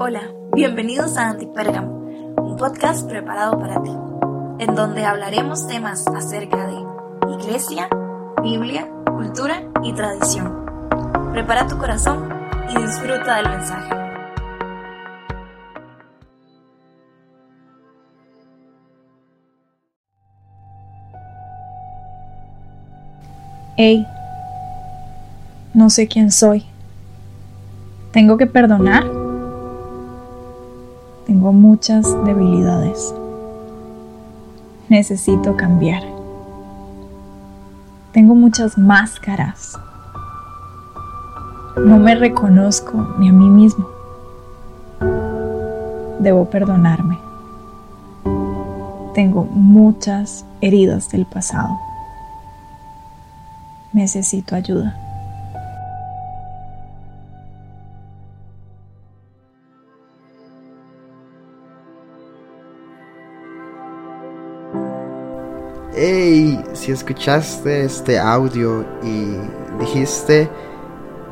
Hola, bienvenidos a Antipérgamo, un podcast preparado para ti, en donde hablaremos temas acerca de iglesia, Biblia, cultura y tradición. Prepara tu corazón y disfruta del mensaje. Hey, no sé quién soy. ¿Tengo que perdonar? Tengo muchas debilidades. Necesito cambiar. Tengo muchas máscaras. No me reconozco ni a mí mismo. Debo perdonarme. Tengo muchas heridas del pasado. Necesito ayuda. Si escuchaste este audio y dijiste,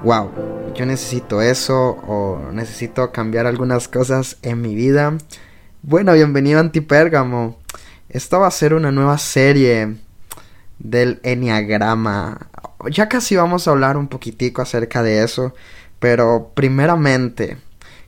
wow, yo necesito eso o necesito cambiar algunas cosas en mi vida, bueno, bienvenido a Antipérgamo. Esta va a ser una nueva serie del Enneagrama. Ya casi vamos a hablar un poquitico acerca de eso, pero primeramente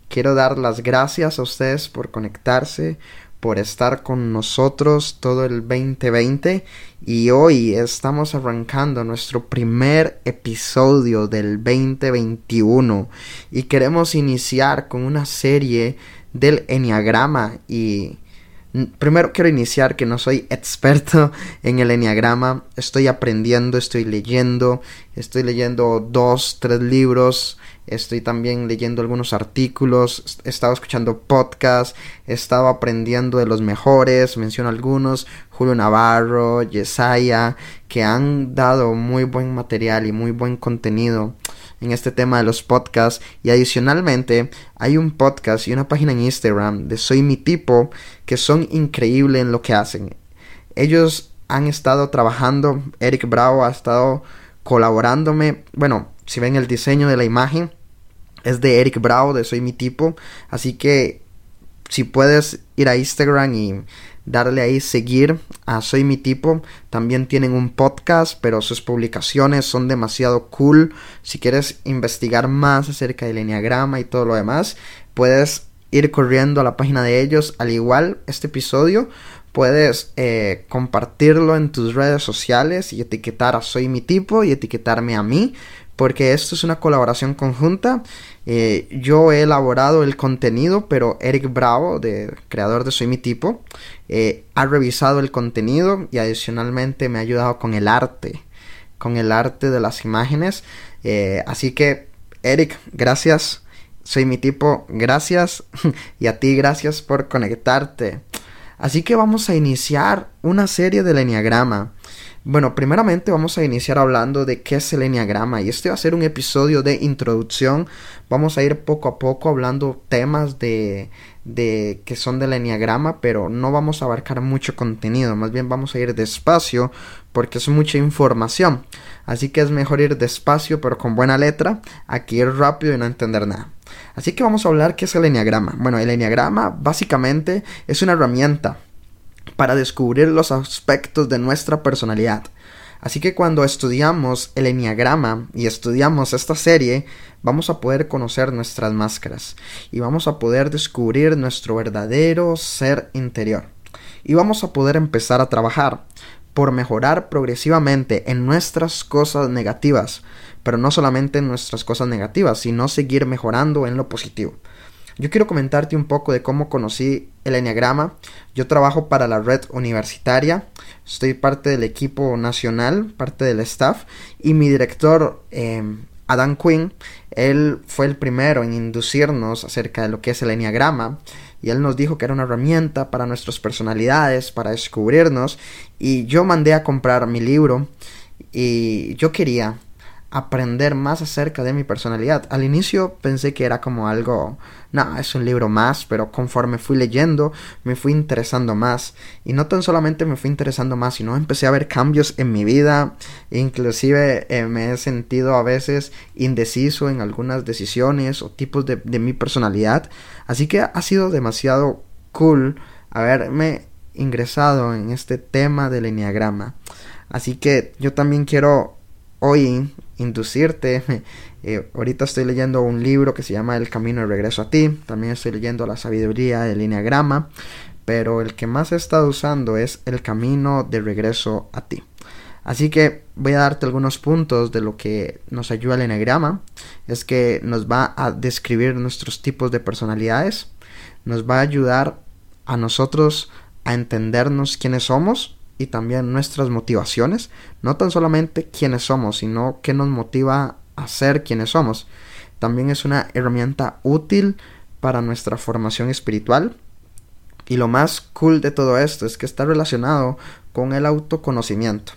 quiero dar las gracias a ustedes por conectarse, por estar con nosotros todo el 2020 y hoy estamos arrancando nuestro primer episodio del 2021 y queremos iniciar con una serie del Enneagrama. Y primero quiero iniciar que no soy experto en el Enneagrama, estoy aprendiendo, estoy leyendo, estoy leyendo dos, tres libros estoy también leyendo algunos artículos, he estado escuchando podcasts, he estado aprendiendo de los mejores, menciono algunos, Julio Navarro, Yesaya, que han dado muy buen material y muy buen contenido en este tema de los podcasts y adicionalmente hay un podcast y una página en Instagram de Soy mi tipo que son increíbles en lo que hacen. Ellos han estado trabajando, Eric Bravo ha estado colaborándome, bueno, si ven el diseño de la imagen, es de Eric Bravo, de Soy mi tipo. Así que si puedes ir a Instagram y darle ahí seguir a Soy mi tipo. También tienen un podcast, pero sus publicaciones son demasiado cool. Si quieres investigar más acerca del enneagrama y todo lo demás, puedes ir corriendo a la página de ellos. Al igual, este episodio puedes eh, compartirlo en tus redes sociales y etiquetar a Soy mi tipo y etiquetarme a mí porque esto es una colaboración conjunta. Eh, yo he elaborado el contenido, pero Eric Bravo, de, creador de Soy Mi Tipo, eh, ha revisado el contenido y adicionalmente me ha ayudado con el arte, con el arte de las imágenes. Eh, así que, Eric, gracias. Soy mi tipo, gracias. y a ti, gracias por conectarte. Así que vamos a iniciar una serie del Enneagrama. Bueno, primeramente vamos a iniciar hablando de qué es el Enneagrama y este va a ser un episodio de introducción. Vamos a ir poco a poco hablando temas de, de que son del Enneagrama, pero no vamos a abarcar mucho contenido, más bien vamos a ir despacio porque es mucha información. Así que es mejor ir despacio pero con buena letra, aquí ir rápido y no entender nada. Así que vamos a hablar qué es el Enneagrama. Bueno, el Enneagrama básicamente es una herramienta para descubrir los aspectos de nuestra personalidad. Así que cuando estudiamos el enneagrama y estudiamos esta serie, vamos a poder conocer nuestras máscaras y vamos a poder descubrir nuestro verdadero ser interior. Y vamos a poder empezar a trabajar por mejorar progresivamente en nuestras cosas negativas, pero no solamente en nuestras cosas negativas, sino seguir mejorando en lo positivo. Yo quiero comentarte un poco de cómo conocí el Enneagrama. Yo trabajo para la red universitaria, estoy parte del equipo nacional, parte del staff, y mi director, eh, Adam Quinn, él fue el primero en inducirnos acerca de lo que es el Enneagrama. Y él nos dijo que era una herramienta para nuestras personalidades, para descubrirnos. Y yo mandé a comprar mi libro. Y yo quería aprender más acerca de mi personalidad. Al inicio pensé que era como algo, no, es un libro más, pero conforme fui leyendo me fui interesando más. Y no tan solamente me fui interesando más, sino empecé a ver cambios en mi vida. Inclusive eh, me he sentido a veces indeciso en algunas decisiones o tipos de, de mi personalidad. Así que ha sido demasiado cool haberme ingresado en este tema del enneagrama. Así que yo también quiero hoy inducirte. Eh, ahorita estoy leyendo un libro que se llama El Camino de Regreso a ti. También estoy leyendo La Sabiduría del Enneagrama. Pero el que más he estado usando es El Camino de Regreso a ti. Así que voy a darte algunos puntos de lo que nos ayuda el Enneagrama. Es que nos va a describir nuestros tipos de personalidades. Nos va a ayudar a nosotros a entendernos quiénes somos y también nuestras motivaciones, no tan solamente quiénes somos, sino qué nos motiva a ser quienes somos. También es una herramienta útil para nuestra formación espiritual. Y lo más cool de todo esto es que está relacionado con el autoconocimiento.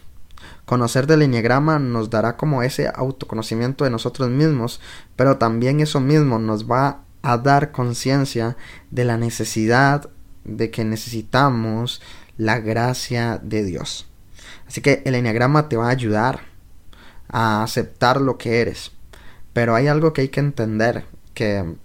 Conocer del enneagrama nos dará como ese autoconocimiento de nosotros mismos, pero también eso mismo nos va a dar conciencia de la necesidad de que necesitamos la gracia de Dios. Así que el enneagrama te va a ayudar a aceptar lo que eres. Pero hay algo que hay que entender, que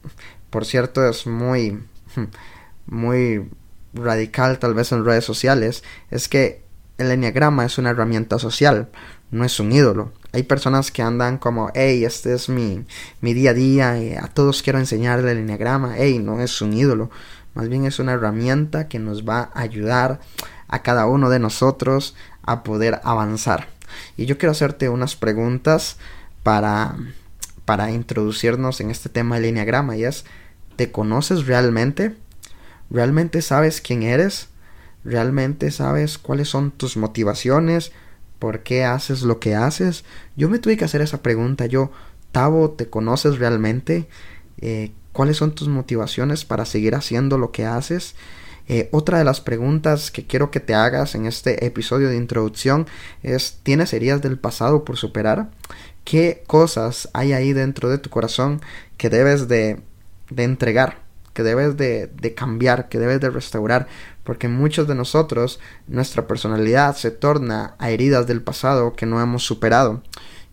por cierto es muy, muy radical tal vez en redes sociales, es que el enneagrama es una herramienta social, no es un ídolo. Hay personas que andan como, hey, este es mi, mi día a día, y a todos quiero enseñarle el enneagrama, hey, no es un ídolo, más bien es una herramienta que nos va a ayudar a cada uno de nosotros a poder avanzar. Y yo quiero hacerte unas preguntas para, para introducirnos en este tema del enneagrama y es, ¿te conoces realmente? ¿Realmente sabes quién eres? ¿Realmente sabes cuáles son tus motivaciones? ¿Por qué haces lo que haces? Yo me tuve que hacer esa pregunta. Yo, Tavo, ¿te conoces realmente? Eh, cuáles son tus motivaciones para seguir haciendo lo que haces. Eh, otra de las preguntas que quiero que te hagas en este episodio de introducción es, ¿tienes heridas del pasado por superar? ¿Qué cosas hay ahí dentro de tu corazón que debes de, de entregar? que debes de, de, cambiar, que debes de restaurar, porque muchos de nosotros, nuestra personalidad se torna a heridas del pasado que no hemos superado.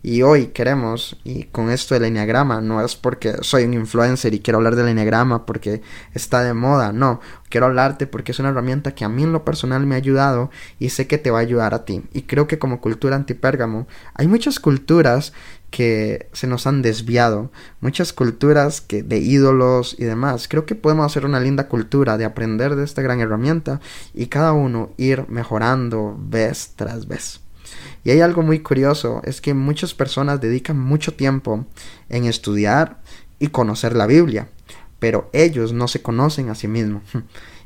Y hoy queremos, y con esto del enneagrama, no es porque soy un influencer y quiero hablar del enneagrama porque está de moda, no, quiero hablarte porque es una herramienta que a mí en lo personal me ha ayudado y sé que te va a ayudar a ti. Y creo que como cultura antipérgamo, hay muchas culturas que se nos han desviado, muchas culturas que de ídolos y demás. Creo que podemos hacer una linda cultura de aprender de esta gran herramienta y cada uno ir mejorando vez tras vez. Y hay algo muy curioso, es que muchas personas dedican mucho tiempo en estudiar y conocer la Biblia, pero ellos no se conocen a sí mismos.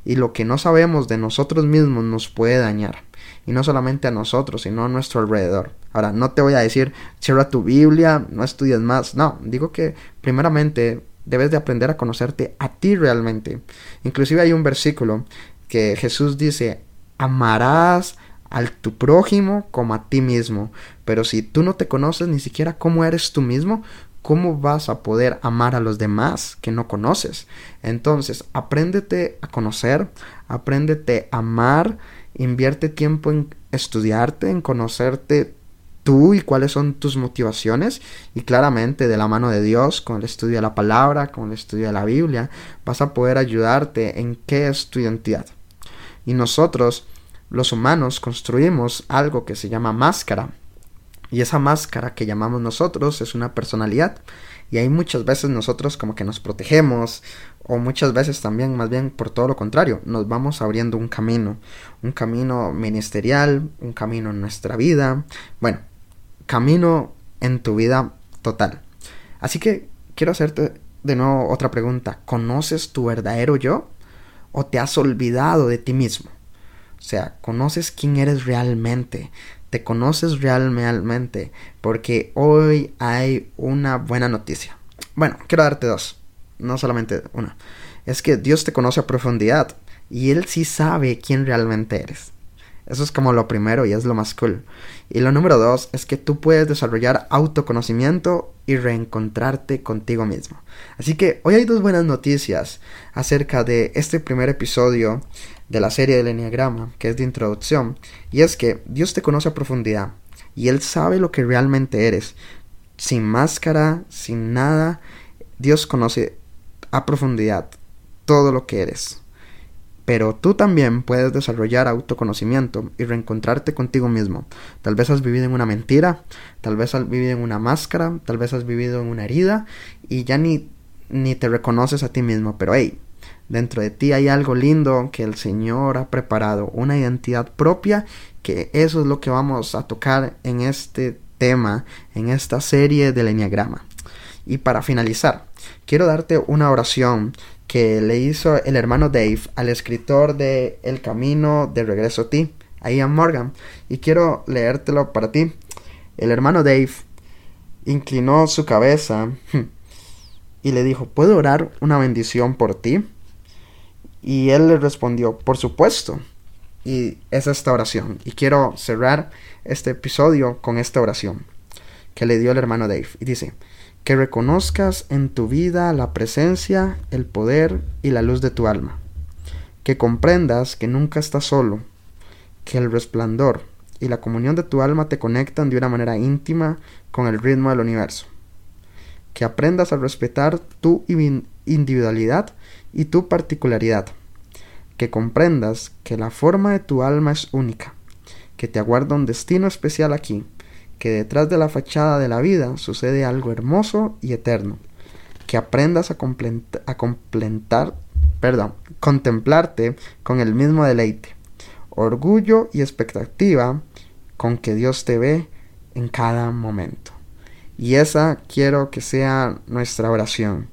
Y lo que no sabemos de nosotros mismos nos puede dañar. Y no solamente a nosotros, sino a nuestro alrededor. Ahora, no te voy a decir, cierra tu Biblia, no estudies más. No, digo que primeramente debes de aprender a conocerte a ti realmente. Inclusive hay un versículo que Jesús dice, amarás al tu prójimo como a ti mismo. Pero si tú no te conoces ni siquiera cómo eres tú mismo, ¿cómo vas a poder amar a los demás que no conoces? Entonces, apréndete a conocer, apréndete a amar, invierte tiempo en estudiarte, en conocerte tú y cuáles son tus motivaciones y claramente de la mano de Dios, con el estudio de la palabra, con el estudio de la Biblia, vas a poder ayudarte en qué es tu identidad. Y nosotros los humanos construimos algo que se llama máscara. Y esa máscara que llamamos nosotros es una personalidad. Y hay muchas veces nosotros como que nos protegemos o muchas veces también más bien por todo lo contrario, nos vamos abriendo un camino, un camino ministerial, un camino en nuestra vida, bueno, camino en tu vida total. Así que quiero hacerte de nuevo otra pregunta, ¿conoces tu verdadero yo o te has olvidado de ti mismo? O sea, conoces quién eres realmente. Te conoces realmente. Porque hoy hay una buena noticia. Bueno, quiero darte dos. No solamente una. Es que Dios te conoce a profundidad. Y Él sí sabe quién realmente eres. Eso es como lo primero y es lo más cool. Y lo número dos es que tú puedes desarrollar autoconocimiento y reencontrarte contigo mismo. Así que hoy hay dos buenas noticias acerca de este primer episodio de la serie del Enneagrama, que es de introducción. Y es que Dios te conoce a profundidad y Él sabe lo que realmente eres. Sin máscara, sin nada, Dios conoce a profundidad todo lo que eres. Pero tú también puedes desarrollar autoconocimiento y reencontrarte contigo mismo. Tal vez has vivido en una mentira, tal vez has vivido en una máscara, tal vez has vivido en una herida y ya ni, ni te reconoces a ti mismo. Pero hey, dentro de ti hay algo lindo que el Señor ha preparado, una identidad propia, que eso es lo que vamos a tocar en este tema, en esta serie del Enneagrama. Y para finalizar, quiero darte una oración que le hizo el hermano Dave al escritor de El Camino de Regreso a ti, a Ian Morgan, y quiero leértelo para ti. El hermano Dave inclinó su cabeza y le dijo, ¿puedo orar una bendición por ti? Y él le respondió, por supuesto. Y es esta oración. Y quiero cerrar este episodio con esta oración que le dio el hermano Dave. Y dice, que reconozcas en tu vida la presencia, el poder y la luz de tu alma, que comprendas que nunca estás solo, que el resplandor y la comunión de tu alma te conectan de una manera íntima con el ritmo del universo, que aprendas a respetar tu individualidad y tu particularidad, que comprendas que la forma de tu alma es única, que te aguarda un destino especial aquí, que detrás de la fachada de la vida sucede algo hermoso y eterno, que aprendas a, a completar, perdón, contemplarte con el mismo deleite, orgullo y expectativa con que Dios te ve en cada momento. Y esa quiero que sea nuestra oración.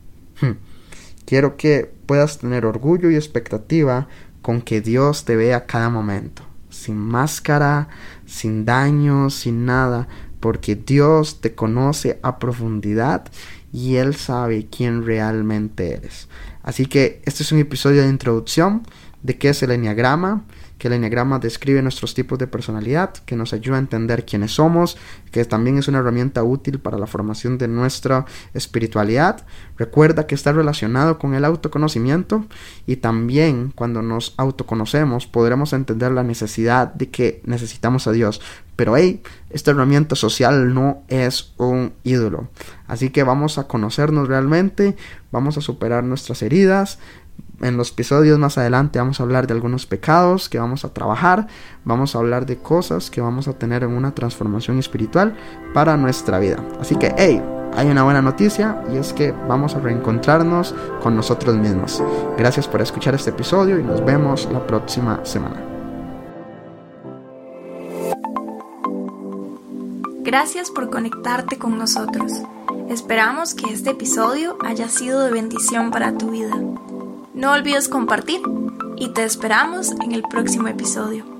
Quiero que puedas tener orgullo y expectativa con que Dios te vea cada momento sin máscara, sin daño, sin nada, porque Dios te conoce a profundidad y Él sabe quién realmente eres. Así que este es un episodio de introducción de qué es el enneagrama, que el enneagrama describe nuestros tipos de personalidad, que nos ayuda a entender quiénes somos, que también es una herramienta útil para la formación de nuestra espiritualidad. Recuerda que está relacionado con el autoconocimiento y también cuando nos autoconocemos podremos entender la necesidad de que necesitamos a Dios. Pero hey, esta herramienta social no es un ídolo. Así que vamos a conocernos realmente, vamos a superar nuestras heridas, en los episodios más adelante vamos a hablar de algunos pecados que vamos a trabajar, vamos a hablar de cosas que vamos a tener en una transformación espiritual para nuestra vida. Así que, hey, hay una buena noticia y es que vamos a reencontrarnos con nosotros mismos. Gracias por escuchar este episodio y nos vemos la próxima semana. Gracias por conectarte con nosotros. Esperamos que este episodio haya sido de bendición para tu vida. No olvides compartir y te esperamos en el próximo episodio.